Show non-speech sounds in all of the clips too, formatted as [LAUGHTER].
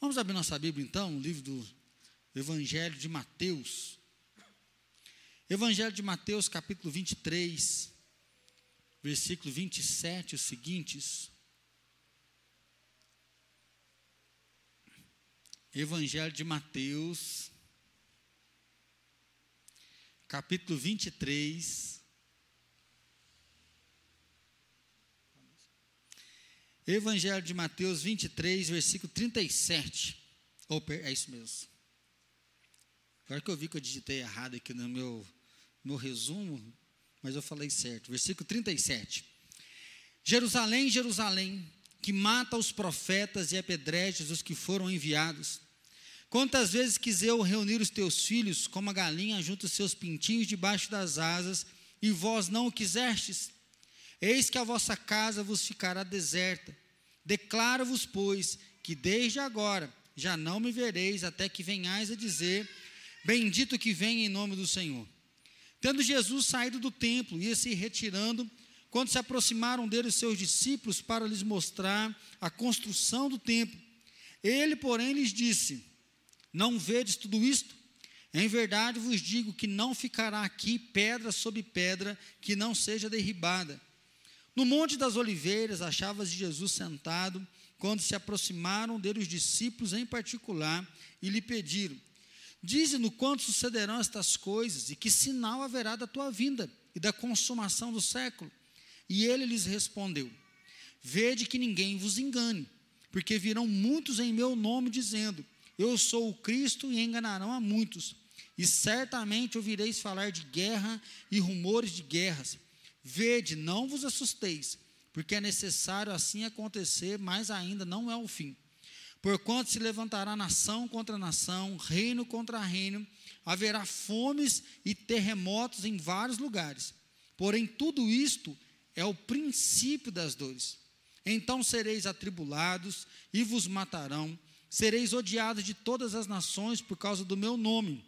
Vamos abrir nossa Bíblia então, o livro do Evangelho de Mateus. Evangelho de Mateus, capítulo 23, versículo 27, os seguintes. Evangelho de Mateus, capítulo 23. Evangelho de Mateus 23, versículo 37. Oh, é isso mesmo. Agora que eu vi que eu digitei errado aqui no meu, meu resumo, mas eu falei certo. Versículo 37. Jerusalém, Jerusalém, que mata os profetas e apedrejas os que foram enviados. Quantas vezes quis eu reunir os teus filhos, como a galinha junto os seus pintinhos debaixo das asas, e vós não o quisestes? Eis que a vossa casa vos ficará deserta. Declaro-vos, pois, que desde agora já não me vereis, até que venhais a dizer: Bendito que vem em nome do Senhor. Tendo Jesus saído do templo, ia se retirando, quando se aproximaram dele os seus discípulos para lhes mostrar a construção do templo. Ele, porém, lhes disse: Não vedes tudo isto? Em verdade vos digo que não ficará aqui pedra sobre pedra que não seja derribada. No Monte das Oliveiras, achava-se Jesus sentado, quando se aproximaram dele os discípulos em particular e lhe pediram: Dize-nos quando sucederão estas coisas e que sinal haverá da tua vinda e da consumação do século. E ele lhes respondeu: Vede que ninguém vos engane, porque virão muitos em meu nome dizendo: Eu sou o Cristo, e enganarão a muitos. E certamente ouvireis falar de guerra e rumores de guerras. Vede, não vos assusteis, porque é necessário assim acontecer, mas ainda não é o fim. Porquanto se levantará nação contra nação, reino contra reino, haverá fomes e terremotos em vários lugares. Porém, tudo isto é o princípio das dores. Então sereis atribulados e vos matarão, sereis odiados de todas as nações por causa do meu nome.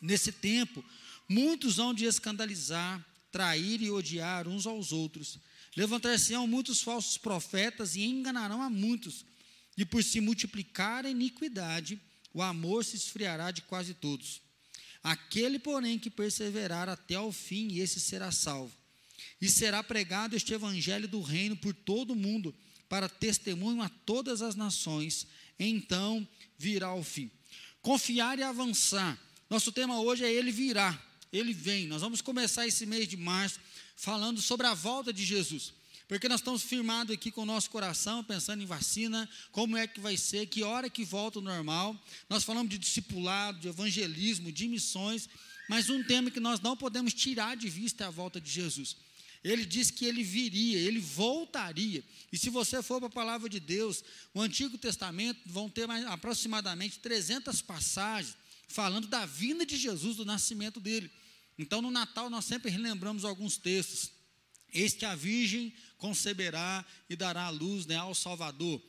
Nesse tempo, muitos hão de escandalizar, trair e odiar uns aos outros. Levantar-se-ão muitos falsos profetas e enganarão a muitos. E por se multiplicar a iniquidade, o amor se esfriará de quase todos. Aquele, porém, que perseverar até ao fim, esse será salvo. E será pregado este evangelho do reino por todo o mundo, para testemunho a todas as nações. Então virá o fim. Confiar e avançar. Nosso tema hoje é Ele virá ele vem. Nós vamos começar esse mês de março falando sobre a volta de Jesus. Porque nós estamos firmados aqui com o nosso coração, pensando em vacina, como é que vai ser, que hora que volta o normal. Nós falamos de discipulado, de evangelismo, de missões, mas um tema que nós não podemos tirar de vista é a volta de Jesus. Ele disse que ele viria, ele voltaria. E se você for para a palavra de Deus, o Antigo Testamento vão ter mais, aproximadamente 300 passagens falando da vinda de Jesus, do nascimento dele. Então, no Natal, nós sempre relembramos alguns textos. Eis que a Virgem conceberá e dará a luz né, ao Salvador.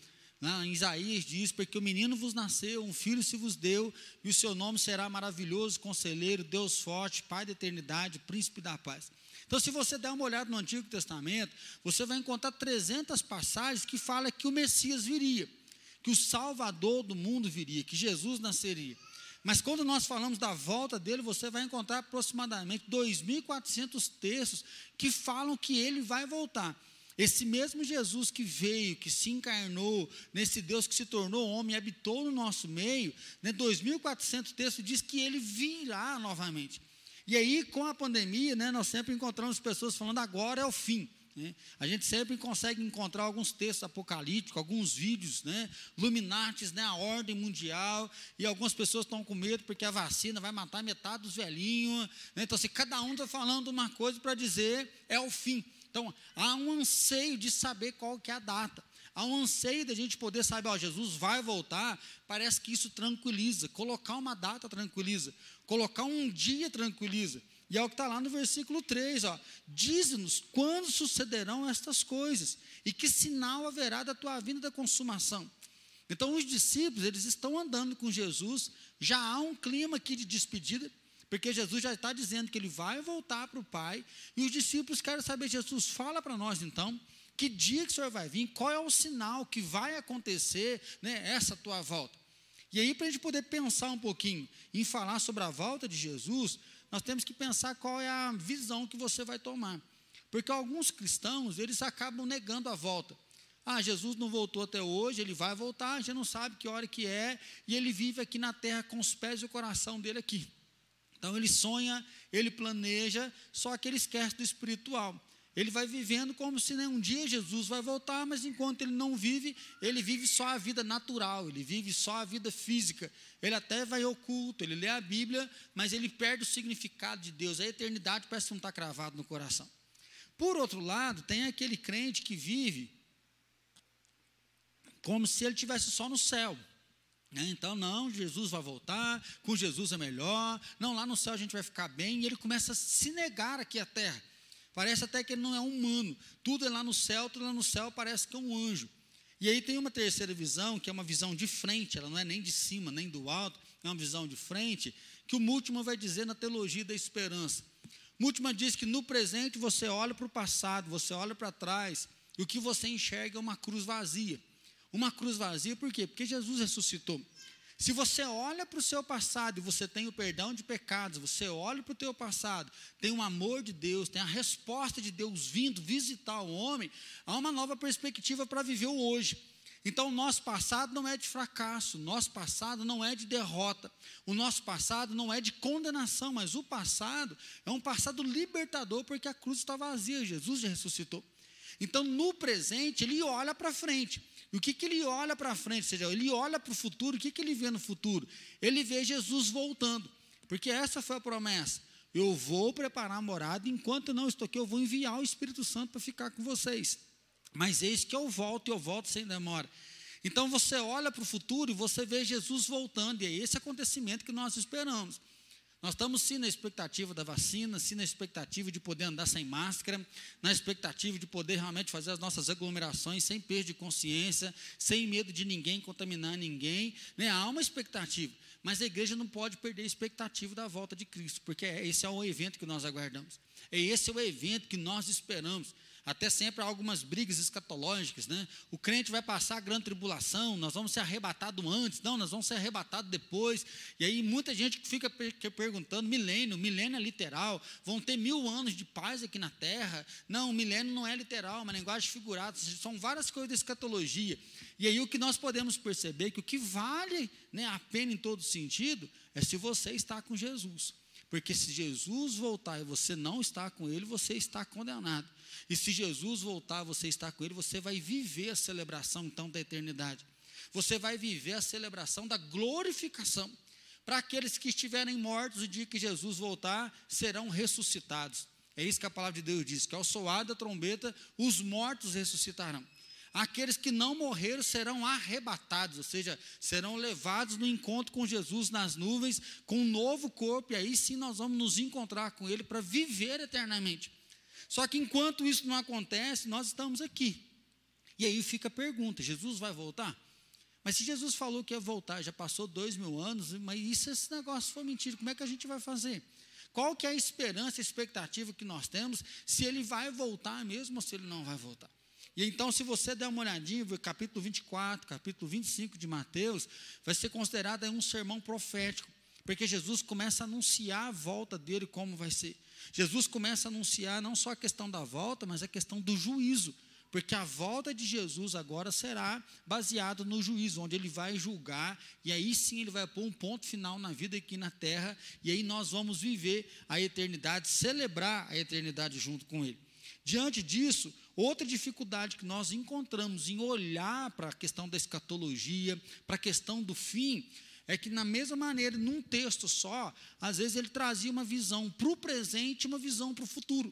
Em Isaías diz: Porque o menino vos nasceu, um filho se vos deu, e o seu nome será maravilhoso, conselheiro, Deus forte, Pai da eternidade, príncipe da paz. Então, se você der uma olhada no Antigo Testamento, você vai encontrar 300 passagens que falam que o Messias viria, que o Salvador do mundo viria, que Jesus nasceria. Mas quando nós falamos da volta dele, você vai encontrar aproximadamente 2.400 textos que falam que ele vai voltar. Esse mesmo Jesus que veio, que se encarnou, nesse Deus que se tornou homem e habitou no nosso meio, né, 2.400 textos diz que ele virá novamente. E aí, com a pandemia, né, nós sempre encontramos pessoas falando agora é o fim. Né? A gente sempre consegue encontrar alguns textos apocalípticos, alguns vídeos, né? Luminates, né? a ordem mundial, e algumas pessoas estão com medo porque a vacina vai matar metade dos velhinhos. Né? Então, assim, cada um está falando uma coisa para dizer é o fim. Então, há um anseio de saber qual que é a data. Há um anseio da gente poder saber, ó, Jesus vai voltar, parece que isso tranquiliza. Colocar uma data tranquiliza. Colocar um dia tranquiliza. E é o que está lá no versículo 3, ó. Diz-nos quando sucederão estas coisas e que sinal haverá da tua vinda da consumação. Então, os discípulos, eles estão andando com Jesus, já há um clima aqui de despedida, porque Jesus já está dizendo que ele vai voltar para o Pai, e os discípulos querem saber, Jesus, fala para nós então, que dia que o Senhor vai vir, qual é o sinal que vai acontecer, né, essa tua volta. E aí, para a gente poder pensar um pouquinho em falar sobre a volta de Jesus, nós temos que pensar qual é a visão que você vai tomar. Porque alguns cristãos, eles acabam negando a volta. Ah, Jesus não voltou até hoje, ele vai voltar, a gente não sabe que hora que é, e ele vive aqui na terra com os pés e o coração dele aqui. Então ele sonha, ele planeja, só que ele esquece do espiritual. Ele vai vivendo como se né, um dia Jesus vai voltar, mas enquanto ele não vive, ele vive só a vida natural, ele vive só a vida física. Ele até vai oculto, ele lê a Bíblia, mas ele perde o significado de Deus. A eternidade parece que não está cravado no coração. Por outro lado, tem aquele crente que vive como se ele tivesse só no céu. Né? Então, não, Jesus vai voltar, com Jesus é melhor, não, lá no céu a gente vai ficar bem, e ele começa a se negar aqui à terra. Parece até que ele não é humano. Tudo é lá no céu, tudo lá no céu parece que é um anjo. E aí tem uma terceira visão, que é uma visão de frente, ela não é nem de cima, nem do alto, é uma visão de frente, que o Múltimo vai dizer na teologia da esperança. Múltimo diz que no presente você olha para o passado, você olha para trás, e o que você enxerga é uma cruz vazia. Uma cruz vazia, por quê? Porque Jesus ressuscitou. Se você olha para o seu passado e você tem o perdão de pecados, você olha para o teu passado, tem o amor de Deus, tem a resposta de Deus vindo visitar o homem, há uma nova perspectiva para viver o hoje. Então, o nosso passado não é de fracasso, o nosso passado não é de derrota, o nosso passado não é de condenação, mas o passado é um passado libertador, porque a cruz está vazia, Jesus já ressuscitou. Então, no presente, ele olha para frente. E o que, que ele olha para frente? Ou seja, ele olha para o futuro, o que, que ele vê no futuro? Ele vê Jesus voltando, porque essa foi a promessa. Eu vou preparar a morada, enquanto não estou aqui, eu vou enviar o Espírito Santo para ficar com vocês. Mas eis que eu volto, e eu volto sem demora. Então você olha para o futuro e você vê Jesus voltando, e é esse acontecimento que nós esperamos. Nós estamos sim na expectativa da vacina, sim na expectativa de poder andar sem máscara, na expectativa de poder realmente fazer as nossas aglomerações sem perda de consciência, sem medo de ninguém contaminar ninguém. Né? Há uma expectativa, mas a igreja não pode perder a expectativa da volta de Cristo, porque esse é o evento que nós aguardamos. É esse é o evento que nós esperamos. Até sempre há algumas brigas escatológicas, né? O crente vai passar a grande tribulação, nós vamos ser arrebatados antes, não, nós vamos ser arrebatados depois. E aí muita gente fica perguntando, milênio, milênio é literal, vão ter mil anos de paz aqui na terra. Não, milênio não é literal, é uma linguagem figurada, são várias coisas da escatologia. E aí o que nós podemos perceber é que o que vale né, a pena em todo sentido é se você está com Jesus. Porque se Jesus voltar e você não está com ele, você está condenado. E se Jesus voltar, você está com ele, você vai viver a celebração então da eternidade. Você vai viver a celebração da glorificação. Para aqueles que estiverem mortos, o dia que Jesus voltar, serão ressuscitados. É isso que a palavra de Deus diz: que ao soar da trombeta, os mortos ressuscitarão. Aqueles que não morreram serão arrebatados, ou seja, serão levados no encontro com Jesus nas nuvens, com um novo corpo, e aí sim nós vamos nos encontrar com Ele para viver eternamente. Só que enquanto isso não acontece, nós estamos aqui. E aí fica a pergunta: Jesus vai voltar? Mas se Jesus falou que ia voltar, já passou dois mil anos, mas e se esse negócio for mentira, como é que a gente vai fazer? Qual que é a esperança, a expectativa que nós temos, se ele vai voltar mesmo ou se ele não vai voltar? E então, se você der uma olhadinha, capítulo 24, capítulo 25 de Mateus, vai ser considerado um sermão profético, porque Jesus começa a anunciar a volta dele, como vai ser. Jesus começa a anunciar não só a questão da volta, mas a questão do juízo, porque a volta de Jesus agora será baseada no juízo, onde ele vai julgar, e aí sim ele vai pôr um ponto final na vida aqui na terra, e aí nós vamos viver a eternidade, celebrar a eternidade junto com ele. Diante disso, outra dificuldade que nós encontramos em olhar para a questão da escatologia, para a questão do fim, é que, na mesma maneira, num texto só, às vezes ele trazia uma visão para o presente e uma visão para o futuro.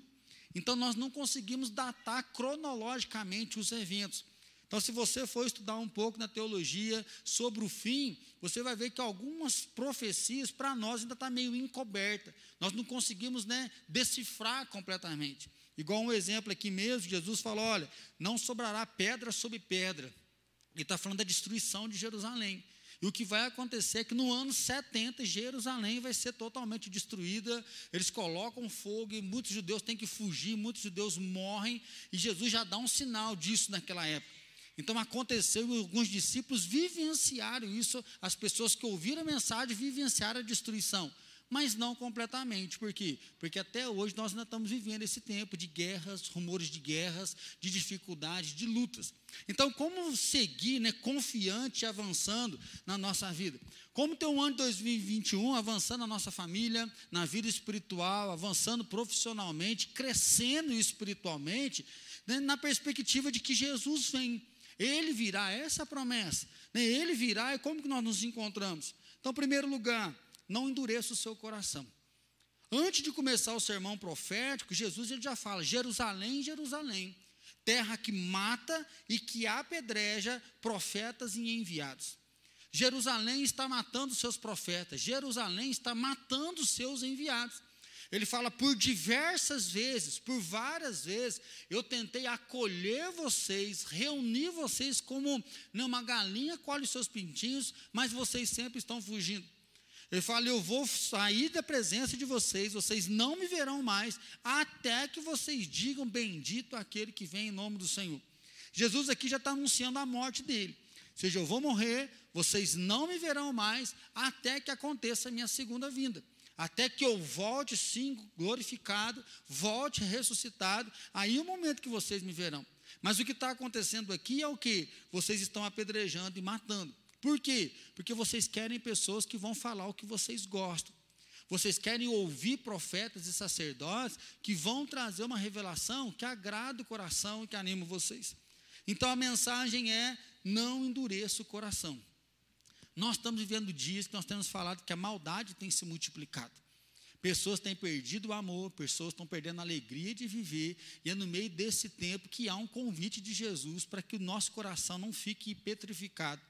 Então, nós não conseguimos datar cronologicamente os eventos. Então, se você for estudar um pouco na teologia sobre o fim, você vai ver que algumas profecias, para nós, ainda está meio encoberta. Nós não conseguimos né, decifrar completamente. Igual um exemplo aqui mesmo, Jesus falou: olha, não sobrará pedra sobre pedra. Ele está falando da destruição de Jerusalém. E o que vai acontecer é que no ano 70, Jerusalém vai ser totalmente destruída. Eles colocam fogo e muitos judeus têm que fugir, muitos judeus morrem. E Jesus já dá um sinal disso naquela época. Então aconteceu e alguns discípulos vivenciaram isso, as pessoas que ouviram a mensagem vivenciaram a destruição mas não completamente. Por quê? Porque até hoje nós ainda estamos vivendo esse tempo de guerras, rumores de guerras, de dificuldades, de lutas. Então, como seguir né, confiante avançando na nossa vida? Como ter um ano de 2021 avançando na nossa família, na vida espiritual, avançando profissionalmente, crescendo espiritualmente, né, na perspectiva de que Jesus vem. Ele virá, essa é a promessa. Né, ele virá e como que nós nos encontramos? Então, em primeiro lugar, não endureça o seu coração. Antes de começar o sermão profético, Jesus ele já fala: Jerusalém, Jerusalém, terra que mata e que apedreja profetas e enviados. Jerusalém está matando seus profetas, Jerusalém está matando seus enviados. Ele fala por diversas vezes, por várias vezes, eu tentei acolher vocês, reunir vocês como uma galinha colhe seus pintinhos, mas vocês sempre estão fugindo. Ele fala: Eu vou sair da presença de vocês, vocês não me verão mais, até que vocês digam: Bendito aquele que vem em nome do Senhor. Jesus aqui já está anunciando a morte dele. Ou seja, eu vou morrer, vocês não me verão mais, até que aconteça a minha segunda vinda. Até que eu volte, sim, glorificado, volte ressuscitado, aí é o momento que vocês me verão. Mas o que está acontecendo aqui é o que? Vocês estão apedrejando e matando. Por quê? Porque vocês querem pessoas que vão falar o que vocês gostam. Vocês querem ouvir profetas e sacerdotes que vão trazer uma revelação que agrada o coração e que anima vocês. Então a mensagem é: não endureça o coração. Nós estamos vivendo dias que nós temos falado que a maldade tem se multiplicado. Pessoas têm perdido o amor, pessoas estão perdendo a alegria de viver, e é no meio desse tempo que há um convite de Jesus para que o nosso coração não fique petrificado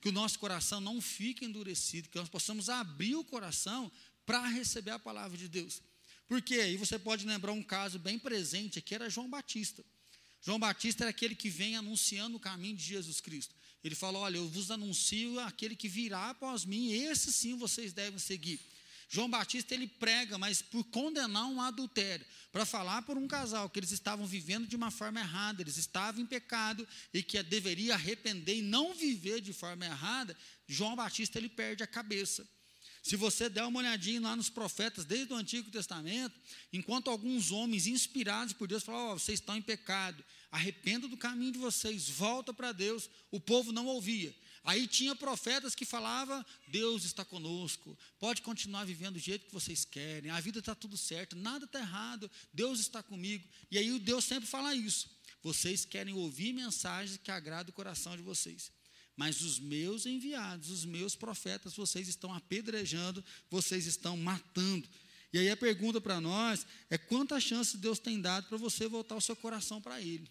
que o nosso coração não fique endurecido, que nós possamos abrir o coração para receber a palavra de Deus. Porque aí você pode lembrar um caso bem presente aqui, era João Batista. João Batista era aquele que vem anunciando o caminho de Jesus Cristo. Ele falou: Olha, eu vos anuncio aquele que virá após mim, esse sim vocês devem seguir. João Batista ele prega, mas por condenar um adultério, para falar por um casal que eles estavam vivendo de uma forma errada, eles estavam em pecado e que deveria arrepender e não viver de forma errada, João Batista ele perde a cabeça. Se você der uma olhadinha lá nos profetas, desde o Antigo Testamento, enquanto alguns homens inspirados por Deus falavam: oh, vocês estão em pecado, arrependa do caminho de vocês, volta para Deus, o povo não ouvia. Aí tinha profetas que falavam: Deus está conosco, pode continuar vivendo do jeito que vocês querem, a vida está tudo certo, nada está errado, Deus está comigo. E aí o Deus sempre fala isso. Vocês querem ouvir mensagens que agradam o coração de vocês. Mas os meus enviados, os meus profetas, vocês estão apedrejando, vocês estão matando. E aí a pergunta para nós é: quantas chances Deus tem dado para você voltar o seu coração para Ele?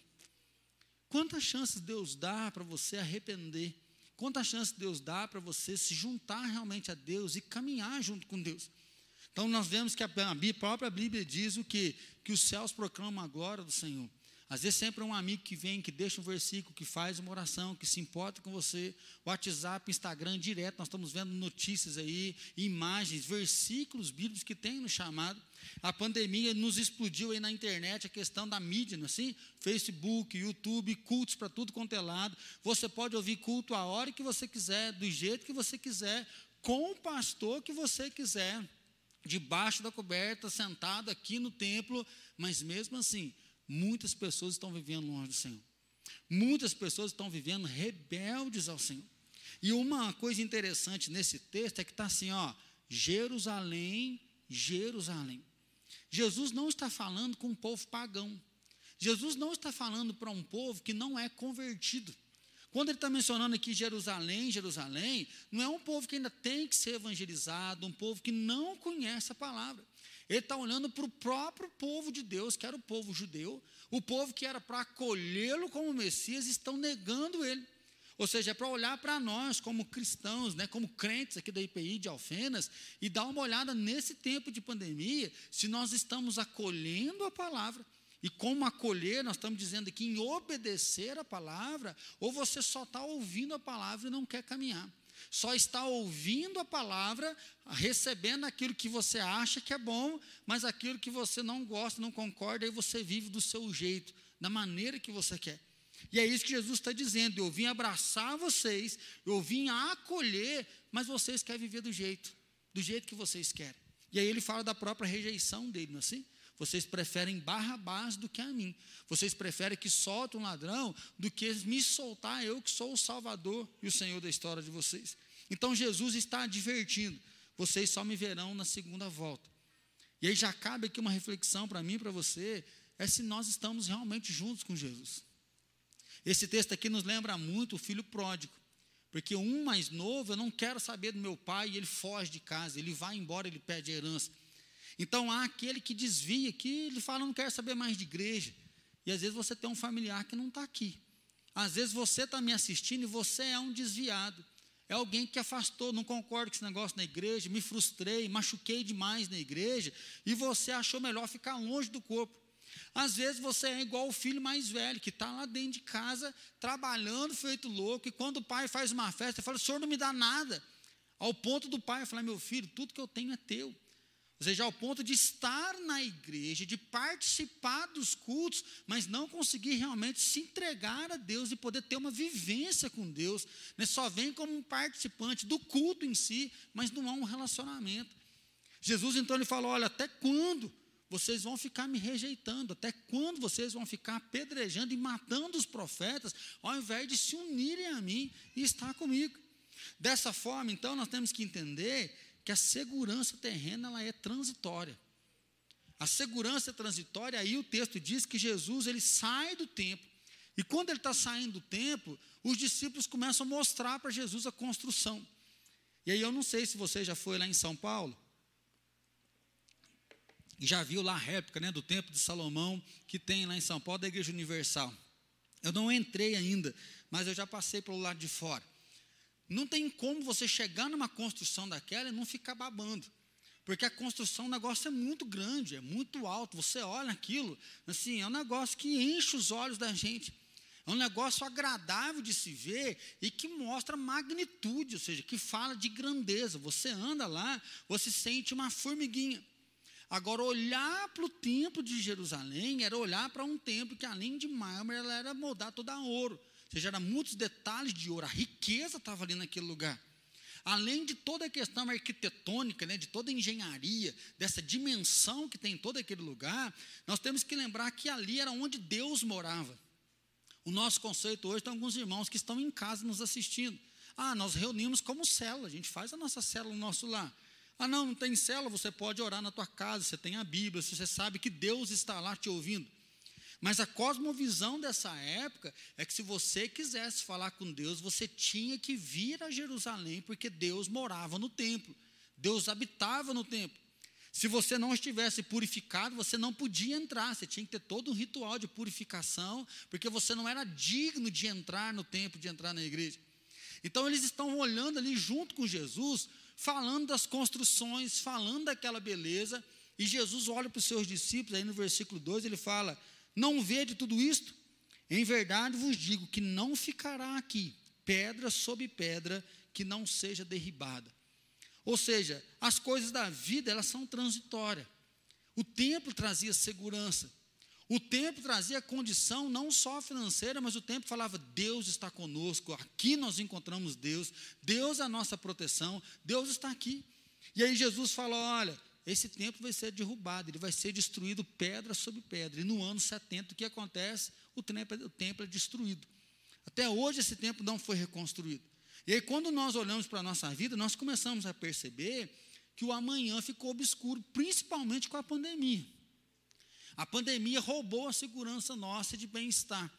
Quantas chances Deus dá para você arrepender? Quantas chances Deus dá para você se juntar realmente a Deus e caminhar junto com Deus? Então nós vemos que a própria Bíblia diz o que? Que os céus proclamam a glória do Senhor. Às vezes sempre é um amigo que vem, que deixa um versículo, que faz uma oração, que se importa com você. WhatsApp, Instagram, direto, nós estamos vendo notícias aí, imagens, versículos bíblicos que tem no chamado. A pandemia nos explodiu aí na internet a questão da mídia, não é assim? Facebook, YouTube, cultos para tudo quanto é lado. Você pode ouvir culto a hora que você quiser, do jeito que você quiser, com o pastor que você quiser, debaixo da coberta, sentado aqui no templo, mas mesmo assim, Muitas pessoas estão vivendo longe do Senhor. Muitas pessoas estão vivendo rebeldes ao Senhor. E uma coisa interessante nesse texto é que está assim, ó, Jerusalém, Jerusalém. Jesus não está falando com um povo pagão. Jesus não está falando para um povo que não é convertido. Quando ele está mencionando aqui Jerusalém, Jerusalém, não é um povo que ainda tem que ser evangelizado, um povo que não conhece a palavra. Ele está olhando para o próprio povo de Deus, que era o povo judeu, o povo que era para acolhê-lo como Messias, estão negando ele. Ou seja, é para olhar para nós como cristãos, né, como crentes aqui da IPI de Alfenas, e dar uma olhada nesse tempo de pandemia, se nós estamos acolhendo a palavra. E como acolher, nós estamos dizendo aqui em obedecer a palavra, ou você só está ouvindo a palavra e não quer caminhar só está ouvindo a palavra, recebendo aquilo que você acha que é bom, mas aquilo que você não gosta, não concorda, aí você vive do seu jeito, da maneira que você quer. E é isso que Jesus está dizendo: eu vim abraçar vocês, eu vim acolher, mas vocês querem viver do jeito, do jeito que vocês querem. E aí ele fala da própria rejeição dele, não é assim? Vocês preferem Barrabás do que a mim. Vocês preferem que solte um ladrão do que me soltar eu que sou o Salvador e o Senhor da história de vocês. Então Jesus está advertindo: vocês só me verão na segunda volta. E aí já cabe aqui uma reflexão para mim e para você: é se nós estamos realmente juntos com Jesus. Esse texto aqui nos lembra muito o filho pródigo. Porque um mais novo, eu não quero saber do meu pai, e ele foge de casa, ele vai embora, ele pede herança. Então há aquele que desvia, que ele fala, não quero saber mais de igreja. E às vezes você tem um familiar que não está aqui. Às vezes você está me assistindo e você é um desviado. É alguém que afastou, não concordo com esse negócio na igreja, me frustrei, machuquei demais na igreja, e você achou melhor ficar longe do corpo. Às vezes você é igual o filho mais velho, que está lá dentro de casa, trabalhando, feito louco, e quando o pai faz uma festa, ele fala: o senhor não me dá nada. Ao ponto do pai falar: meu filho, tudo que eu tenho é teu. Ou seja, ao ponto de estar na igreja, de participar dos cultos, mas não conseguir realmente se entregar a Deus e poder ter uma vivência com Deus. Né? Só vem como um participante do culto em si, mas não há um relacionamento. Jesus então ele falou: olha, até quando vocês vão ficar me rejeitando? Até quando vocês vão ficar apedrejando e matando os profetas, ao invés de se unirem a mim e estar comigo? Dessa forma, então, nós temos que entender que a segurança terrena ela é transitória. A segurança é transitória, aí o texto diz que Jesus ele sai do templo. E quando ele está saindo do templo, os discípulos começam a mostrar para Jesus a construção. E aí eu não sei se você já foi lá em São Paulo, e já viu lá a réplica né, do Templo de Salomão, que tem lá em São Paulo, da Igreja Universal. Eu não entrei ainda, mas eu já passei pelo lado de fora. Não tem como você chegar numa construção daquela e não ficar babando. Porque a construção, o negócio é muito grande, é muito alto. Você olha aquilo, assim, é um negócio que enche os olhos da gente. É um negócio agradável de se ver e que mostra magnitude, ou seja, que fala de grandeza. Você anda lá, você sente uma formiguinha. Agora, olhar para o templo de Jerusalém era olhar para um templo que, além de mármore, ela era moldada toda a ouro. Seja, eram muitos detalhes de ouro, a riqueza estava ali naquele lugar. Além de toda a questão arquitetônica, né, de toda a engenharia, dessa dimensão que tem em todo aquele lugar, nós temos que lembrar que ali era onde Deus morava. O nosso conceito hoje tem alguns irmãos que estão em casa nos assistindo. Ah, nós reunimos como célula, a gente faz a nossa célula no nosso lar. Ah, não, não tem célula, você pode orar na tua casa, você tem a Bíblia, você sabe que Deus está lá te ouvindo. Mas a cosmovisão dessa época é que se você quisesse falar com Deus, você tinha que vir a Jerusalém, porque Deus morava no templo, Deus habitava no templo. Se você não estivesse purificado, você não podia entrar, você tinha que ter todo um ritual de purificação, porque você não era digno de entrar no templo, de entrar na igreja. Então eles estão olhando ali junto com Jesus, falando das construções, falando daquela beleza, e Jesus olha para os seus discípulos, aí no versículo 2 ele fala: não vede tudo isto? Em verdade vos digo que não ficará aqui pedra sobre pedra que não seja derribada. Ou seja, as coisas da vida, elas são transitórias. O templo trazia segurança. O templo trazia condição não só financeira, mas o templo falava: Deus está conosco, aqui nós encontramos Deus, Deus é a nossa proteção, Deus está aqui. E aí Jesus fala: olha, esse templo vai ser derrubado, ele vai ser destruído pedra sobre pedra. E no ano 70, o que acontece? O templo, o templo é destruído. Até hoje esse templo não foi reconstruído. E aí, quando nós olhamos para a nossa vida, nós começamos a perceber que o amanhã ficou obscuro, principalmente com a pandemia. A pandemia roubou a segurança nossa de bem-estar.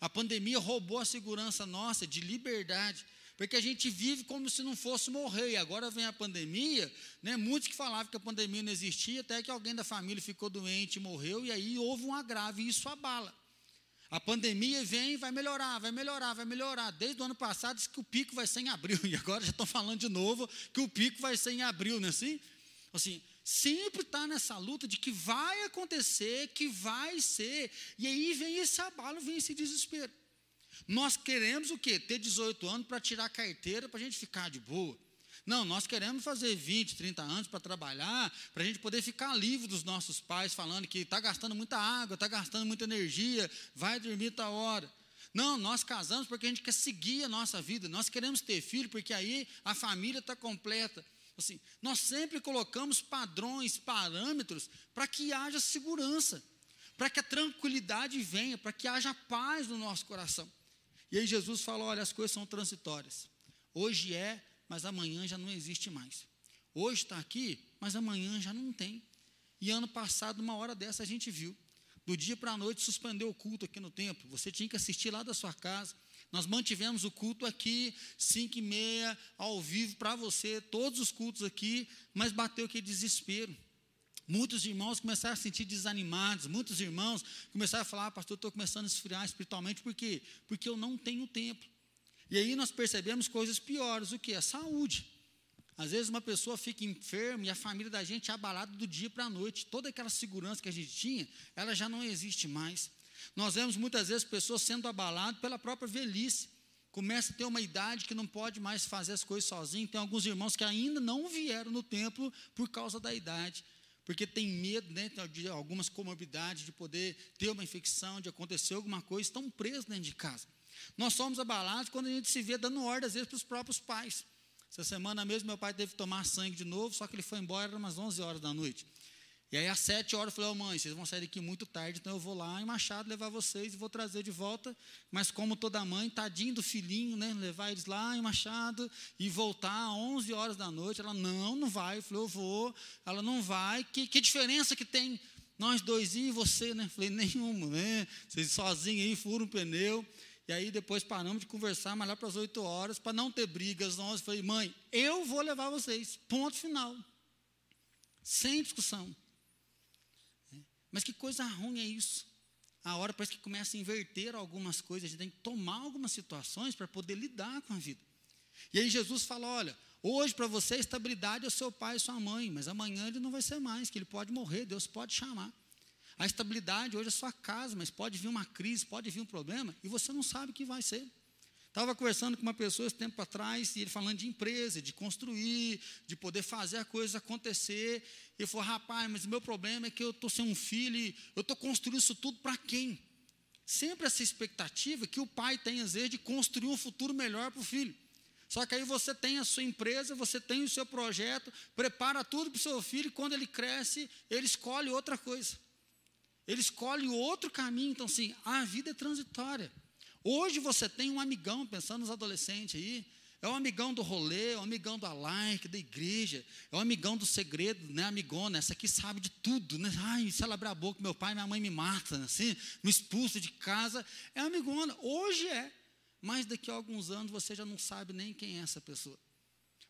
A pandemia roubou a segurança nossa de liberdade porque a gente vive como se não fosse morrer, e agora vem a pandemia, né? muitos que falavam que a pandemia não existia, até que alguém da família ficou doente e morreu, e aí houve um agravo, e isso abala. A pandemia vem vai melhorar, vai melhorar, vai melhorar. Desde o ano passado disse que o pico vai ser em abril, [LAUGHS] e agora já estão falando de novo que o pico vai ser em abril, não é assim? Assim, sempre está nessa luta de que vai acontecer, que vai ser, e aí vem esse abalo, vem esse desespero. Nós queremos o quê? Ter 18 anos para tirar carteira para a gente ficar de boa. Não, nós queremos fazer 20, 30 anos para trabalhar, para a gente poder ficar livre dos nossos pais falando que está gastando muita água, está gastando muita energia, vai dormir tal hora. Não, nós casamos porque a gente quer seguir a nossa vida, nós queremos ter filho porque aí a família está completa. Assim, nós sempre colocamos padrões, parâmetros para que haja segurança, para que a tranquilidade venha, para que haja paz no nosso coração. E aí Jesus fala: olha, as coisas são transitórias. Hoje é, mas amanhã já não existe mais. Hoje está aqui, mas amanhã já não tem. E ano passado, uma hora dessa, a gente viu. Do dia para a noite, suspendeu o culto aqui no templo. Você tinha que assistir lá da sua casa. Nós mantivemos o culto aqui, cinco e meia, ao vivo para você, todos os cultos aqui, mas bateu aquele desespero. Muitos irmãos começaram a se sentir desanimados, muitos irmãos começaram a falar, ah, pastor, estou começando a esfriar espiritualmente, por quê? Porque eu não tenho tempo. E aí nós percebemos coisas piores, o que? A saúde. Às vezes uma pessoa fica enferma e a família da gente é abalada do dia para a noite. Toda aquela segurança que a gente tinha, ela já não existe mais. Nós vemos muitas vezes pessoas sendo abaladas pela própria velhice. Começa a ter uma idade que não pode mais fazer as coisas sozinho. Tem alguns irmãos que ainda não vieram no templo por causa da idade porque tem medo né, de algumas comorbidades, de poder ter uma infecção, de acontecer alguma coisa, estão presos dentro de casa. Nós somos abalados quando a gente se vê dando ordem, às vezes, para os próprios pais. Essa semana mesmo, meu pai teve que tomar sangue de novo, só que ele foi embora, era umas 11 horas da noite. E aí, às sete horas, eu falei, oh, mãe, vocês vão sair daqui muito tarde, então eu vou lá em Machado levar vocês e vou trazer de volta. Mas como toda mãe, tadinho do filhinho, né? Levar eles lá em Machado e voltar às 11 horas da noite. Ela, não, não vai. Eu falei, eu vou. Ela, não vai. Que, que diferença que tem nós dois e você, né? Eu falei, nenhuma, né? Vocês sozinhos aí, furam o pneu. E aí depois paramos de conversar, mas lá para as 8 horas, para não ter brigas, nós falei, mãe, eu vou levar vocês. Ponto final. Sem discussão. Mas que coisa ruim é isso. A hora parece que começa a inverter algumas coisas, a gente tem que tomar algumas situações para poder lidar com a vida. E aí Jesus fala: olha, hoje para você a estabilidade é o seu pai e sua mãe, mas amanhã ele não vai ser mais, que ele pode morrer, Deus pode chamar. A estabilidade hoje é sua casa, mas pode vir uma crise, pode vir um problema, e você não sabe o que vai ser. Estava conversando com uma pessoa esse tempo atrás, e ele falando de empresa, de construir, de poder fazer a coisa acontecer. Ele falou, rapaz, mas o meu problema é que eu estou sem um filho eu estou construindo isso tudo para quem? Sempre essa expectativa que o pai tem, às vezes, de construir um futuro melhor para o filho. Só que aí você tem a sua empresa, você tem o seu projeto, prepara tudo para o seu filho, e quando ele cresce, ele escolhe outra coisa. Ele escolhe outro caminho. Então, assim, a vida é transitória. Hoje você tem um amigão, pensando nos adolescentes aí, é um amigão do rolê, é um amigão da like, da igreja, é um amigão do segredo, né, amigona, essa aqui sabe de tudo, né? Ai, se ela abrir a boca, meu pai e minha mãe me matam, assim, me expulsa de casa. É amigona, hoje é, mas daqui a alguns anos você já não sabe nem quem é essa pessoa.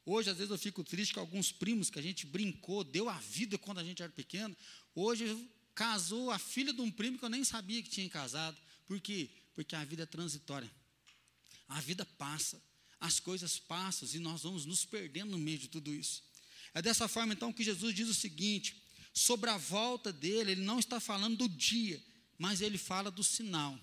Hoje, às vezes, eu fico triste com alguns primos que a gente brincou, deu a vida quando a gente era pequeno. Hoje casou a filha de um primo que eu nem sabia que tinha casado. Por quê? Porque a vida é transitória. A vida passa, as coisas passam e nós vamos nos perdendo no meio de tudo isso. É dessa forma então que Jesus diz o seguinte: sobre a volta dele, ele não está falando do dia, mas ele fala do sinal.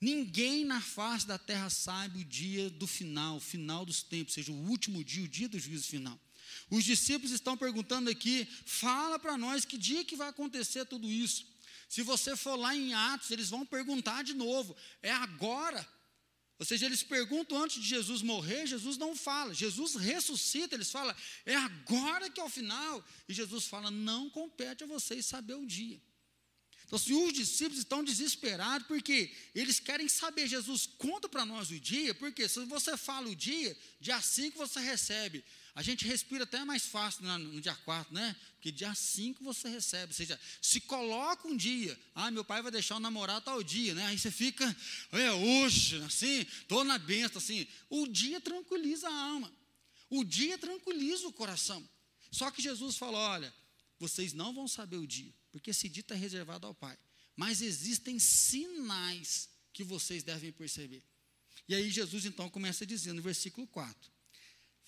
Ninguém na face da terra sabe o dia do final, o final dos tempos, seja, o último dia, o dia do juízo final. Os discípulos estão perguntando aqui: fala para nós que dia que vai acontecer tudo isso. Se você for lá em Atos, eles vão perguntar de novo: é agora? Ou seja, eles perguntam antes de Jesus morrer, Jesus não fala. Jesus ressuscita, eles falam: é agora que é o final. E Jesus fala: não compete a vocês saber o dia. Então, se os discípulos estão desesperados, porque eles querem saber, Jesus, conta para nós o dia, porque se você fala o dia, dia 5 você recebe. A gente respira até mais fácil no dia 4, né? Porque dia 5 você recebe. Ou seja, se coloca um dia, ah, meu pai vai deixar o namorado tal dia, né? Aí você fica, é hoje, assim, estou na benção, assim. O dia tranquiliza a alma. O dia tranquiliza o coração. Só que Jesus falou: olha, vocês não vão saber o dia, porque esse dia está reservado ao Pai. Mas existem sinais que vocês devem perceber. E aí Jesus então começa dizendo no versículo 4: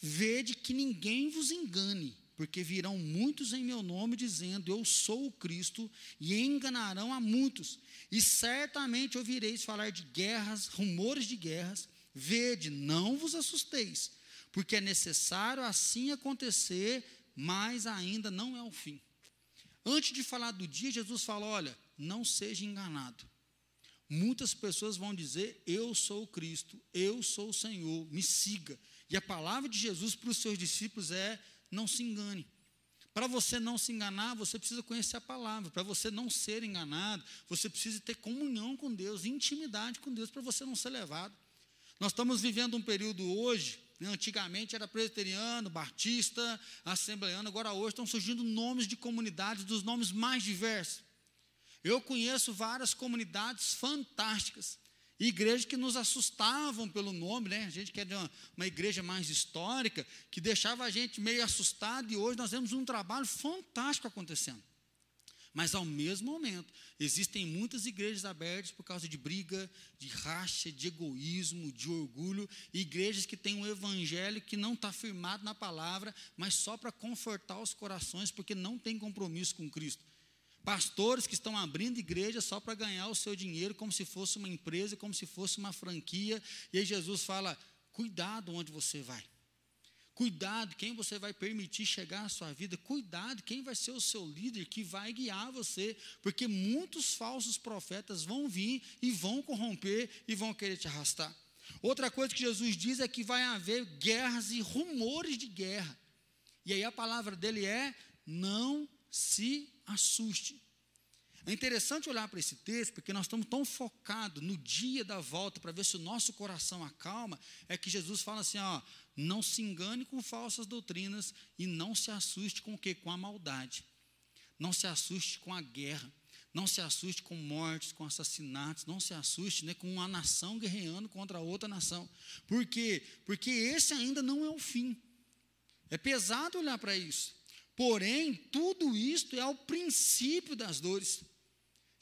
Vede que ninguém vos engane, porque virão muitos em meu nome dizendo: Eu sou o Cristo, e enganarão a muitos. E certamente ouvireis falar de guerras, rumores de guerras. Vede, não vos assusteis, porque é necessário assim acontecer, mas ainda não é o fim. Antes de falar do dia, Jesus fala: Olha, não seja enganado. muitas pessoas vão dizer: Eu sou o Cristo, eu sou o Senhor, me siga. E a palavra de Jesus para os seus discípulos é: Não se engane. Para você não se enganar, você precisa conhecer a palavra. Para você não ser enganado, você precisa ter comunhão com Deus, intimidade com Deus, para você não ser levado. Nós estamos vivendo um período hoje, né, antigamente era presbiteriano, batista, assembleano, agora hoje estão surgindo nomes de comunidades dos nomes mais diversos. Eu conheço várias comunidades fantásticas, igrejas que nos assustavam pelo nome, né? A gente que é uma, uma igreja mais histórica, que deixava a gente meio assustado, e hoje nós vemos um trabalho fantástico acontecendo. Mas, ao mesmo momento, existem muitas igrejas abertas por causa de briga, de racha, de egoísmo, de orgulho, igrejas que têm um evangelho que não está firmado na palavra, mas só para confortar os corações, porque não tem compromisso com Cristo. Pastores que estão abrindo igreja só para ganhar o seu dinheiro, como se fosse uma empresa, como se fosse uma franquia, e aí Jesus fala: cuidado onde você vai. Cuidado quem você vai permitir chegar à sua vida. Cuidado quem vai ser o seu líder que vai guiar você. Porque muitos falsos profetas vão vir e vão corromper e vão querer te arrastar. Outra coisa que Jesus diz é que vai haver guerras e rumores de guerra. E aí a palavra dele é: não se assuste. É interessante olhar para esse texto, porque nós estamos tão focados no dia da volta para ver se o nosso coração acalma, é que Jesus fala assim, ó, não se engane com falsas doutrinas e não se assuste com o quê? Com a maldade. Não se assuste com a guerra. Não se assuste com mortes, com assassinatos, não se assuste né, com uma nação guerreando contra outra nação. Por quê? Porque esse ainda não é o fim. É pesado olhar para isso. Porém, tudo isto é o princípio das dores.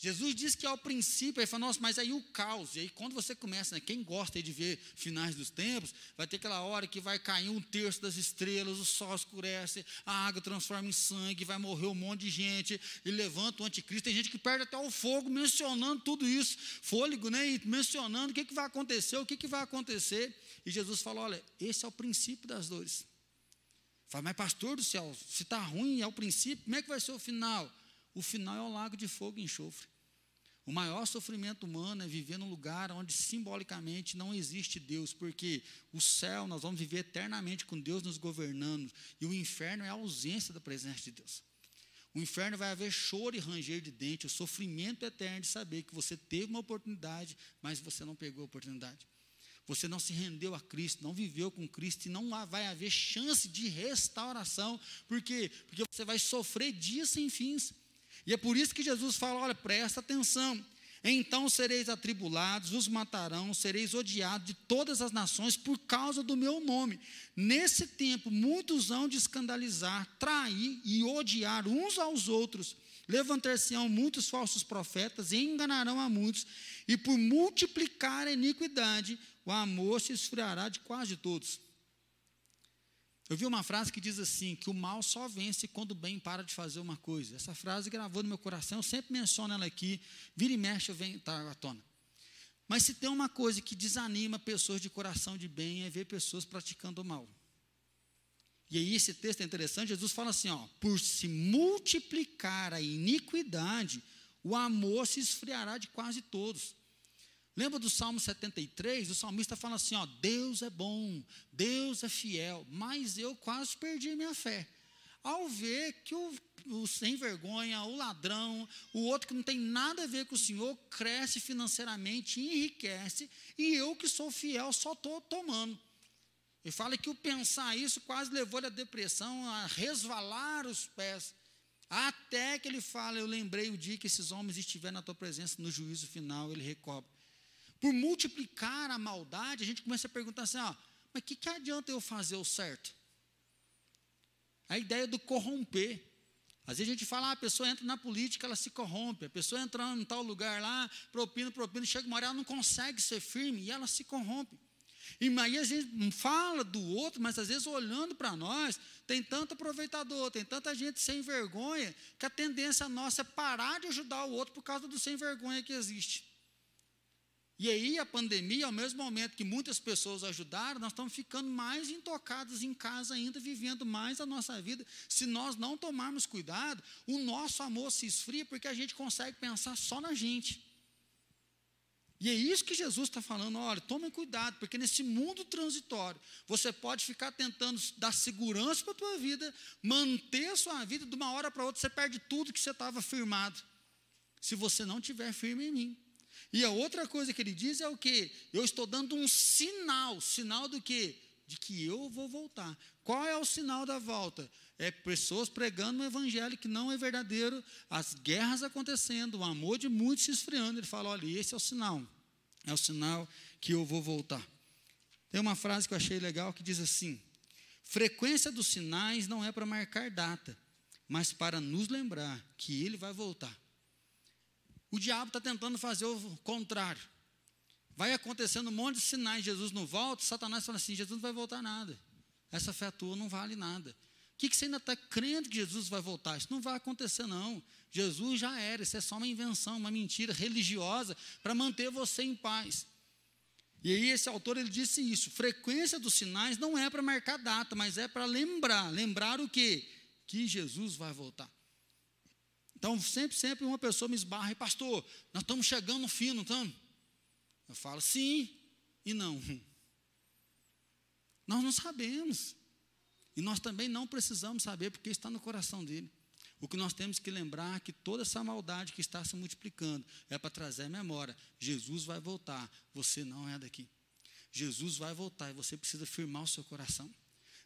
Jesus diz que ao princípio, ele fala, nossa, mas aí o caos, e aí quando você começa, né, quem gosta de ver finais dos tempos, vai ter aquela hora que vai cair um terço das estrelas, o sol escurece, a água transforma em sangue, vai morrer um monte de gente, e levanta o anticristo, tem gente que perde até o fogo mencionando tudo isso, fôlego, né, e mencionando o que, que vai acontecer, o que, que vai acontecer, e Jesus fala, olha, esse é o princípio das dores. Fala, mas pastor do céu, se está ruim, é o princípio, como é que vai ser o final? O final é o lago de fogo e enxofre. O maior sofrimento humano é viver num lugar onde simbolicamente não existe Deus, porque o céu nós vamos viver eternamente com Deus nos governando, e o inferno é a ausência da presença de Deus. O inferno vai haver choro e ranger de dente, o sofrimento eterno de saber que você teve uma oportunidade, mas você não pegou a oportunidade. Você não se rendeu a Cristo, não viveu com Cristo, e não vai haver chance de restauração. Por quê? Porque você vai sofrer dias sem fins. E é por isso que Jesus fala: olha, presta atenção. Então sereis atribulados, os matarão, sereis odiados de todas as nações por causa do meu nome. Nesse tempo, muitos hão de escandalizar, trair e odiar uns aos outros. Levantar-se-ão muitos falsos profetas e enganarão a muitos. E por multiplicar a iniquidade, o amor se esfriará de quase todos. Eu vi uma frase que diz assim: que o mal só vence quando o bem para de fazer uma coisa. Essa frase gravou no meu coração, eu sempre menciono ela aqui, vira e mexe, eu venho tá, à tona. Mas se tem uma coisa que desanima pessoas de coração de bem, é ver pessoas praticando o mal. E aí esse texto é interessante, Jesus fala assim, ó, por se multiplicar a iniquidade, o amor se esfriará de quase todos. Lembra do Salmo 73? O salmista fala assim: ó, Deus é bom, Deus é fiel, mas eu quase perdi minha fé. Ao ver que o, o sem vergonha, o ladrão, o outro que não tem nada a ver com o Senhor, cresce financeiramente, enriquece, e eu que sou fiel só estou tomando. Ele fala que o pensar isso quase levou ele à depressão, a resvalar os pés. Até que ele fala: Eu lembrei o dia que esses homens estiverem na tua presença no juízo final, ele recobre por multiplicar a maldade, a gente começa a perguntar assim: ó, mas o que, que adianta eu fazer o certo? A ideia do corromper. Às vezes a gente fala, ah, a pessoa entra na política, ela se corrompe. A pessoa entra em tal lugar lá, propina, propina, chega uma hora, ela não consegue ser firme e ela se corrompe. E aí a gente fala do outro, mas às vezes olhando para nós, tem tanto aproveitador, tem tanta gente sem vergonha, que a tendência nossa é parar de ajudar o outro por causa do sem vergonha que existe. E aí a pandemia, ao mesmo momento que muitas pessoas ajudaram, nós estamos ficando mais intocados em casa ainda, vivendo mais a nossa vida. Se nós não tomarmos cuidado, o nosso amor se esfria porque a gente consegue pensar só na gente. E é isso que Jesus está falando. Olha, tomem cuidado, porque nesse mundo transitório, você pode ficar tentando dar segurança para a tua vida, manter a sua vida, de uma hora para outra, você perde tudo que você estava firmado. Se você não estiver firme em mim. E a outra coisa que ele diz é o que? Eu estou dando um sinal. Sinal do que? De que eu vou voltar. Qual é o sinal da volta? É pessoas pregando um evangelho que não é verdadeiro, as guerras acontecendo, o amor de muitos se esfriando. Ele fala: olha, esse é o sinal. É o sinal que eu vou voltar. Tem uma frase que eu achei legal que diz assim: frequência dos sinais não é para marcar data, mas para nos lembrar que ele vai voltar. O diabo está tentando fazer o contrário. Vai acontecendo um monte de sinais, Jesus não volta, Satanás fala assim: Jesus não vai voltar nada. Essa fé tua não vale nada. O que, que você ainda está crendo que Jesus vai voltar? Isso não vai acontecer, não. Jesus já era, isso é só uma invenção, uma mentira religiosa para manter você em paz. E aí esse autor ele disse isso: frequência dos sinais não é para marcar data, mas é para lembrar. Lembrar o quê? Que Jesus vai voltar. Então, sempre, sempre uma pessoa me esbarra e, pastor, nós estamos chegando no fim, não estamos? Eu falo, sim e não. [LAUGHS] Nós não sabemos. E nós também não precisamos saber, porque está no coração dele. O que nós temos que lembrar é que toda essa maldade que está se multiplicando é para trazer memória. Jesus vai voltar, você não é daqui. Jesus vai voltar e você precisa firmar o seu coração.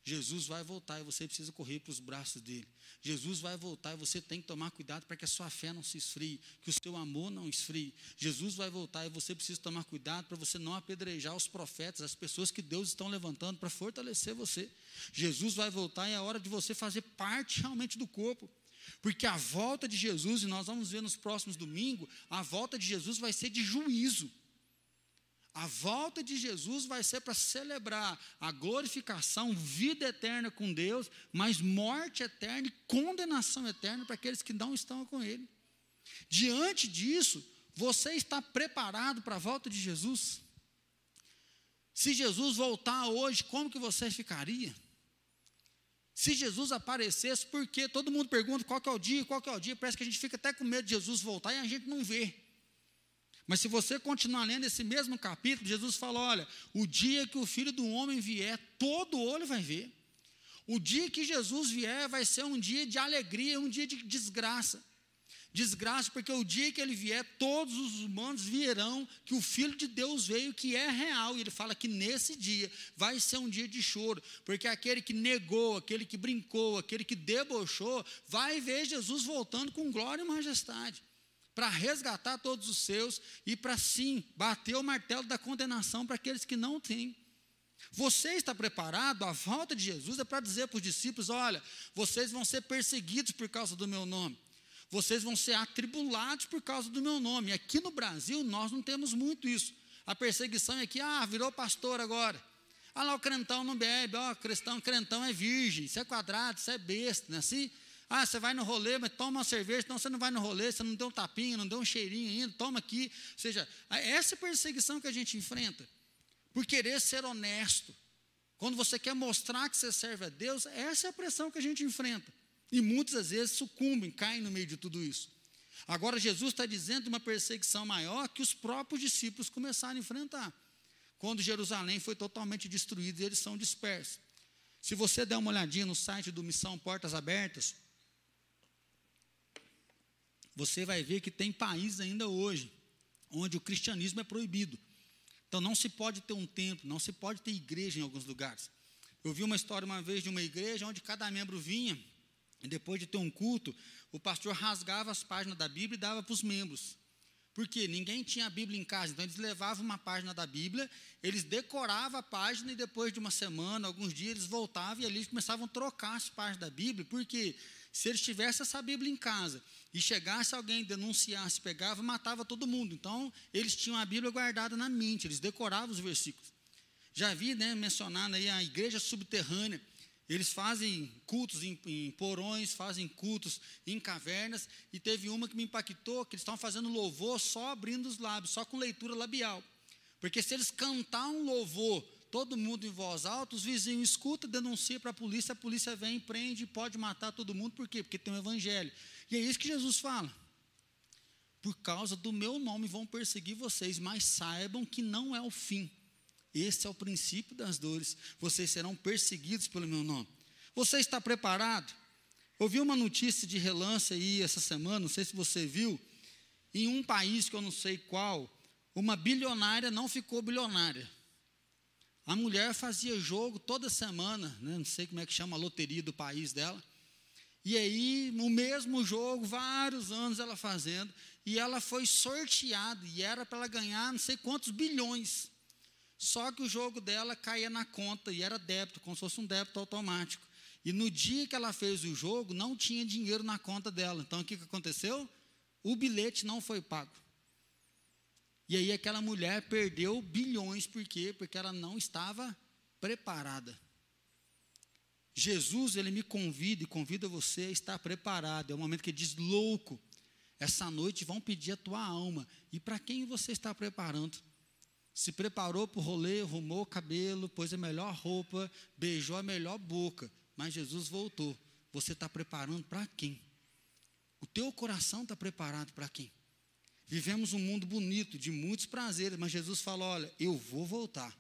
Jesus vai voltar e você precisa correr para os braços dele. Jesus vai voltar e você tem que tomar cuidado para que a sua fé não se esfrie, que o seu amor não esfrie. Jesus vai voltar e você precisa tomar cuidado para você não apedrejar os profetas, as pessoas que Deus está levantando para fortalecer você. Jesus vai voltar e é hora de você fazer parte realmente do corpo. Porque a volta de Jesus, e nós vamos ver nos próximos domingos, a volta de Jesus vai ser de juízo. A volta de Jesus vai ser para celebrar a glorificação, vida eterna com Deus, mas morte eterna e condenação eterna para aqueles que não estão com Ele. Diante disso, você está preparado para a volta de Jesus? Se Jesus voltar hoje, como que você ficaria? Se Jesus aparecesse, porque todo mundo pergunta qual que é o dia, qual que é o dia, parece que a gente fica até com medo de Jesus voltar e a gente não vê. Mas se você continuar lendo esse mesmo capítulo, Jesus fala: olha, o dia que o filho do homem vier, todo olho vai ver. O dia que Jesus vier vai ser um dia de alegria, um dia de desgraça. Desgraça, porque o dia que ele vier, todos os humanos virão que o Filho de Deus veio, que é real. E ele fala que nesse dia vai ser um dia de choro, porque aquele que negou, aquele que brincou, aquele que debochou, vai ver Jesus voltando com glória e majestade para resgatar todos os seus e para sim bater o martelo da condenação para aqueles que não têm. Você está preparado? A volta de Jesus é para dizer para os discípulos: olha, vocês vão ser perseguidos por causa do meu nome, vocês vão ser atribulados por causa do meu nome. Aqui no Brasil nós não temos muito isso. A perseguição é que, ah, virou pastor agora. Ah lá, o crentão não bebe, ó, cristão, crentão é virgem, isso é quadrado, isso é besta, não é assim? Ah, você vai no rolê, mas toma uma cerveja, então você não vai no rolê, você não deu um tapinha, não deu um cheirinho ainda, toma aqui. Ou seja, essa perseguição que a gente enfrenta, por querer ser honesto, quando você quer mostrar que você serve a Deus, essa é a pressão que a gente enfrenta. E muitas vezes sucumbem, caem no meio de tudo isso. Agora, Jesus está dizendo uma perseguição maior que os próprios discípulos começaram a enfrentar. Quando Jerusalém foi totalmente destruída e eles são dispersos. Se você der uma olhadinha no site do Missão Portas Abertas, você vai ver que tem países ainda hoje onde o cristianismo é proibido. Então não se pode ter um templo, não se pode ter igreja em alguns lugares. Eu vi uma história uma vez de uma igreja onde cada membro vinha e depois de ter um culto, o pastor rasgava as páginas da Bíblia e dava para os membros. Porque ninguém tinha a Bíblia em casa, então eles levavam uma página da Bíblia, eles decoravam a página e depois de uma semana, alguns dias, eles voltavam e ali eles começavam a trocar as páginas da Bíblia, porque se eles tivessem essa Bíblia em casa e chegasse alguém, denunciasse, pegava, matava todo mundo. Então, eles tinham a Bíblia guardada na mente, eles decoravam os versículos. Já vi né, mencionado aí a igreja subterrânea. Eles fazem cultos em, em, porões, fazem cultos em cavernas, e teve uma que me impactou, que eles estavam fazendo louvor só abrindo os lábios, só com leitura labial. Porque se eles cantar um louvor todo mundo em voz alta, os vizinhos escutam, denuncia para a polícia, a polícia vem, prende, pode matar todo mundo, por quê? Porque tem um evangelho. E é isso que Jesus fala. por causa do meu nome vão perseguir vocês, mas saibam que não é o fim. Esse é o princípio das dores. Vocês serão perseguidos pelo meu nome. Você está preparado? Ouvi uma notícia de relance aí essa semana, não sei se você viu, em um país que eu não sei qual, uma bilionária não ficou bilionária. A mulher fazia jogo toda semana, né, não sei como é que chama a loteria do país dela. E aí, no mesmo jogo, vários anos ela fazendo, e ela foi sorteada, e era para ela ganhar não sei quantos bilhões. Só que o jogo dela caía na conta, e era débito, como se fosse um débito automático. E no dia que ela fez o jogo, não tinha dinheiro na conta dela. Então, o que, que aconteceu? O bilhete não foi pago. E aí aquela mulher perdeu bilhões, por quê? Porque ela não estava preparada. Jesus, ele me convida e convida você a estar preparado. É o momento que ele diz: louco, essa noite vão pedir a tua alma. E para quem você está preparando? Se preparou para o rolê, arrumou o cabelo, pôs a melhor roupa, beijou a melhor boca. Mas Jesus voltou. Você está preparando para quem? O teu coração está preparado para quem? Vivemos um mundo bonito, de muitos prazeres, mas Jesus falou: olha, eu vou voltar.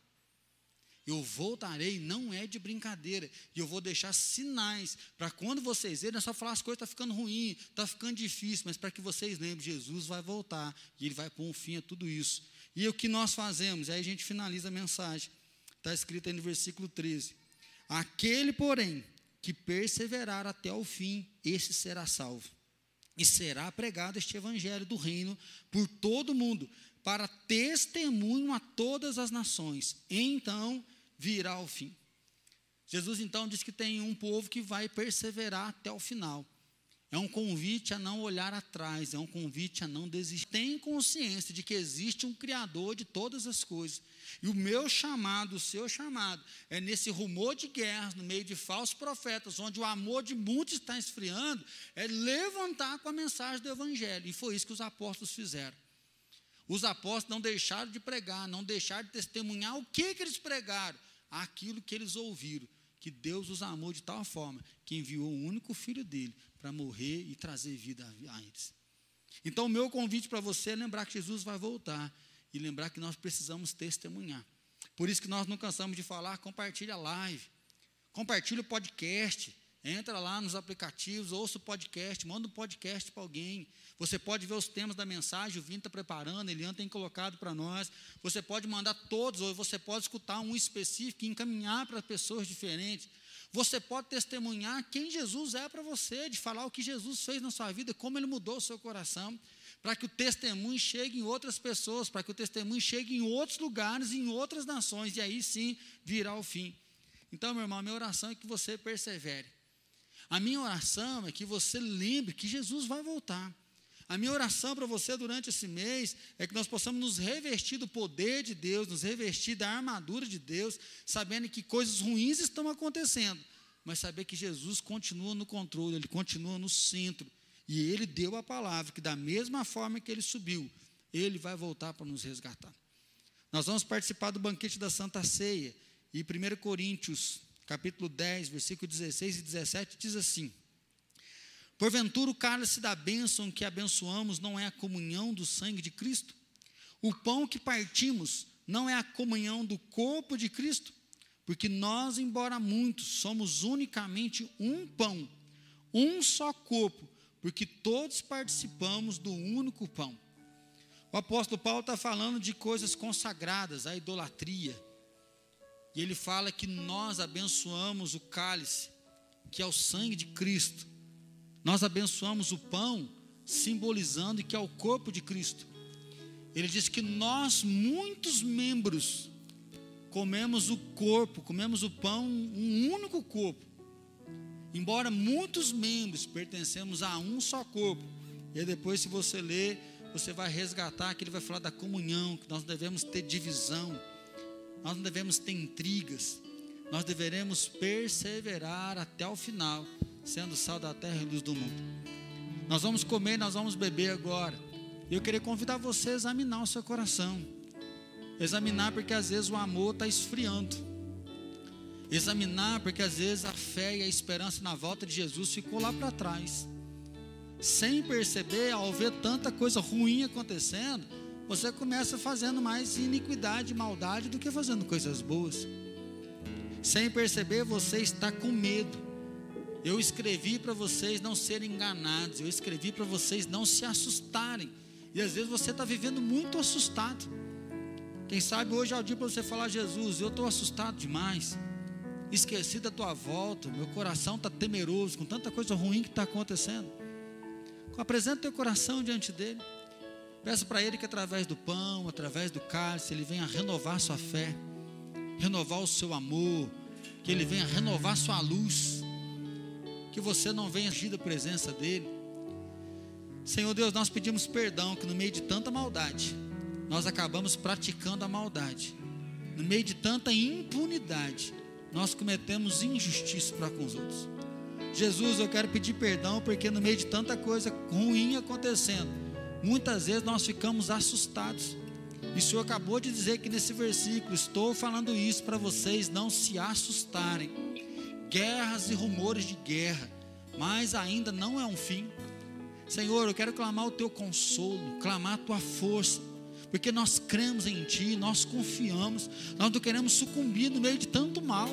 Eu voltarei, não é de brincadeira. E eu vou deixar sinais para quando vocês verem, não é só falar as coisas estão tá ficando ruim, está ficando difícil, mas para que vocês lembrem, Jesus vai voltar e ele vai pôr um fim a tudo isso. E o que nós fazemos? Aí a gente finaliza a mensagem. Está escrito aí no versículo 13: Aquele, porém, que perseverar até o fim, esse será salvo e será pregado este evangelho do reino por todo o mundo, para testemunho a todas as nações. Então virá o fim. Jesus então diz que tem um povo que vai perseverar até o final. É um convite a não olhar atrás, é um convite a não desistir. Tem consciência de que existe um Criador de todas as coisas. E o meu chamado, o seu chamado, é nesse rumor de guerras, no meio de falsos profetas, onde o amor de muitos está esfriando, é levantar com a mensagem do Evangelho. E foi isso que os apóstolos fizeram. Os apóstolos não deixaram de pregar, não deixaram de testemunhar o que, que eles pregaram, aquilo que eles ouviram que Deus os amou de tal forma que enviou o único filho dele para morrer e trazer vida a eles. Então, o meu convite para você é lembrar que Jesus vai voltar e lembrar que nós precisamos testemunhar. Por isso que nós não cansamos de falar, compartilha a live, compartilha o podcast, entra lá nos aplicativos, ouça o podcast, manda um podcast para alguém. Você pode ver os temas da mensagem, o Vini está preparando, Eliane tem colocado para nós. Você pode mandar todos, ou você pode escutar um específico e encaminhar para pessoas diferentes. Você pode testemunhar quem Jesus é para você, de falar o que Jesus fez na sua vida, como ele mudou o seu coração, para que o testemunho chegue em outras pessoas, para que o testemunho chegue em outros lugares, em outras nações, e aí sim virá o fim. Então, meu irmão, a minha oração é que você persevere. A minha oração é que você lembre que Jesus vai voltar. A minha oração para você durante esse mês é que nós possamos nos revestir do poder de Deus, nos revestir da armadura de Deus, sabendo que coisas ruins estão acontecendo, mas saber que Jesus continua no controle, ele continua no centro. E ele deu a palavra que, da mesma forma que ele subiu, ele vai voltar para nos resgatar. Nós vamos participar do banquete da Santa Ceia, e 1 Coríntios, capítulo 10, versículo 16 e 17, diz assim. Porventura o cálice da bênção que abençoamos não é a comunhão do sangue de Cristo? O pão que partimos não é a comunhão do corpo de Cristo? Porque nós, embora muitos, somos unicamente um pão, um só corpo, porque todos participamos do único pão. O apóstolo Paulo está falando de coisas consagradas, a idolatria. E ele fala que nós abençoamos o cálice, que é o sangue de Cristo nós abençoamos o pão, simbolizando que é o corpo de Cristo. Ele diz que nós, muitos membros, comemos o corpo, comemos o pão, um único corpo. Embora muitos membros pertencemos a um só corpo. E depois, se você ler, você vai resgatar que ele vai falar da comunhão, que nós devemos ter divisão, nós não devemos ter intrigas, nós deveremos perseverar até o final sendo sal da terra e luz do mundo. Nós vamos comer, nós vamos beber agora. Eu queria convidar você a examinar o seu coração. Examinar porque às vezes o amor está esfriando. Examinar porque às vezes a fé e a esperança na volta de Jesus ficou lá para trás. sem perceber, ao ver tanta coisa ruim acontecendo, você começa fazendo mais iniquidade e maldade do que fazendo coisas boas. Sem perceber, você está com medo. Eu escrevi para vocês não serem enganados, eu escrevi para vocês não se assustarem. E às vezes você está vivendo muito assustado. Quem sabe hoje é o dia para você falar: Jesus, eu estou assustado demais, esqueci da tua volta, meu coração está temeroso com tanta coisa ruim que está acontecendo. Apresenta teu coração diante dele. Peça para ele que através do pão, através do cálice, ele venha renovar sua fé, renovar o seu amor, que ele venha renovar sua luz, que você não venha agir da presença dele. Senhor Deus, nós pedimos perdão que no meio de tanta maldade, nós acabamos praticando a maldade. No meio de tanta impunidade, nós cometemos injustiça para com os outros. Jesus, eu quero pedir perdão porque no meio de tanta coisa ruim acontecendo, muitas vezes nós ficamos assustados. E o Senhor acabou de dizer que nesse versículo, estou falando isso para vocês não se assustarem. Guerras e rumores de guerra, mas ainda não é um fim. Senhor, eu quero clamar o teu consolo, clamar a tua força, porque nós cremos em ti, nós confiamos, nós não queremos sucumbir no meio de tanto mal.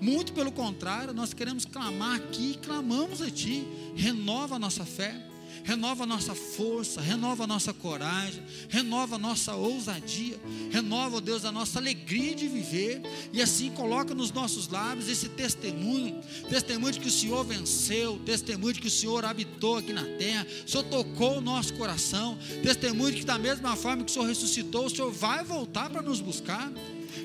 Muito pelo contrário, nós queremos clamar aqui, clamamos a Ti, renova a nossa fé, renova nossa força, renova nossa coragem, renova nossa ousadia, renova, Deus, a nossa alegria de viver, e assim coloca nos nossos lábios esse testemunho, testemunho de que o Senhor venceu, testemunho de que o Senhor habitou aqui na terra, o Senhor tocou o nosso coração, testemunho de que da mesma forma que o Senhor ressuscitou, o Senhor vai voltar para nos buscar.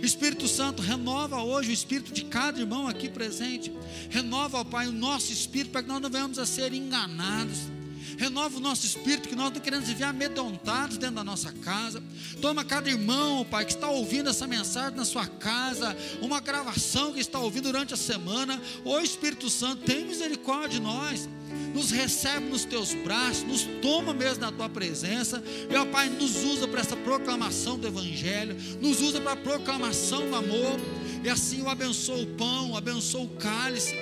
Espírito Santo, renova hoje o espírito de cada irmão aqui presente. Renova, ó Pai, o nosso espírito para que nós não venhamos a ser enganados. Renova o nosso espírito, que nós não queremos viver amedrontados dentro da nossa casa. Toma cada irmão, Pai, que está ouvindo essa mensagem na sua casa, uma gravação que está ouvindo durante a semana. Ô Espírito Santo, tem misericórdia de nós. Nos recebe nos teus braços, nos toma mesmo na tua presença, ó Pai, nos usa para essa proclamação do Evangelho, nos usa para a proclamação do amor, e assim eu abençoo o pão, abençoo o cálice,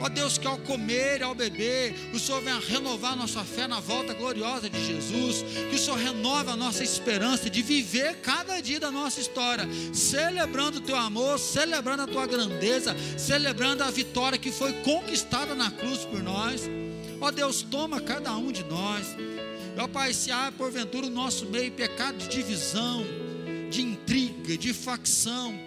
Ó Deus, que ao comer e ao beber, o Senhor venha renovar nossa fé na volta gloriosa de Jesus, que o Senhor renove a nossa esperança de viver cada dia da nossa história, celebrando o teu amor, celebrando a tua grandeza, celebrando a vitória que foi conquistada na cruz por nós. Ó Deus, toma cada um de nós. Ó Pai, se há porventura o nosso meio pecado de divisão, de intriga, de facção,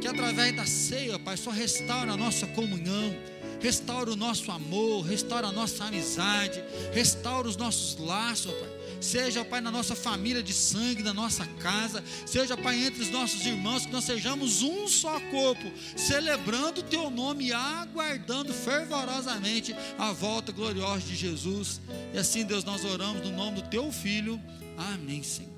que através da ceia, Pai, só restaura a nossa comunhão, restaura o nosso amor, restaura a nossa amizade, restaura os nossos laços, Pai seja, Pai, na nossa família de sangue, na nossa casa, seja, Pai, entre os nossos irmãos, que nós sejamos um só corpo, celebrando o Teu nome e aguardando fervorosamente a volta gloriosa de Jesus. E assim, Deus, nós oramos no nome do Teu Filho. Amém, Senhor.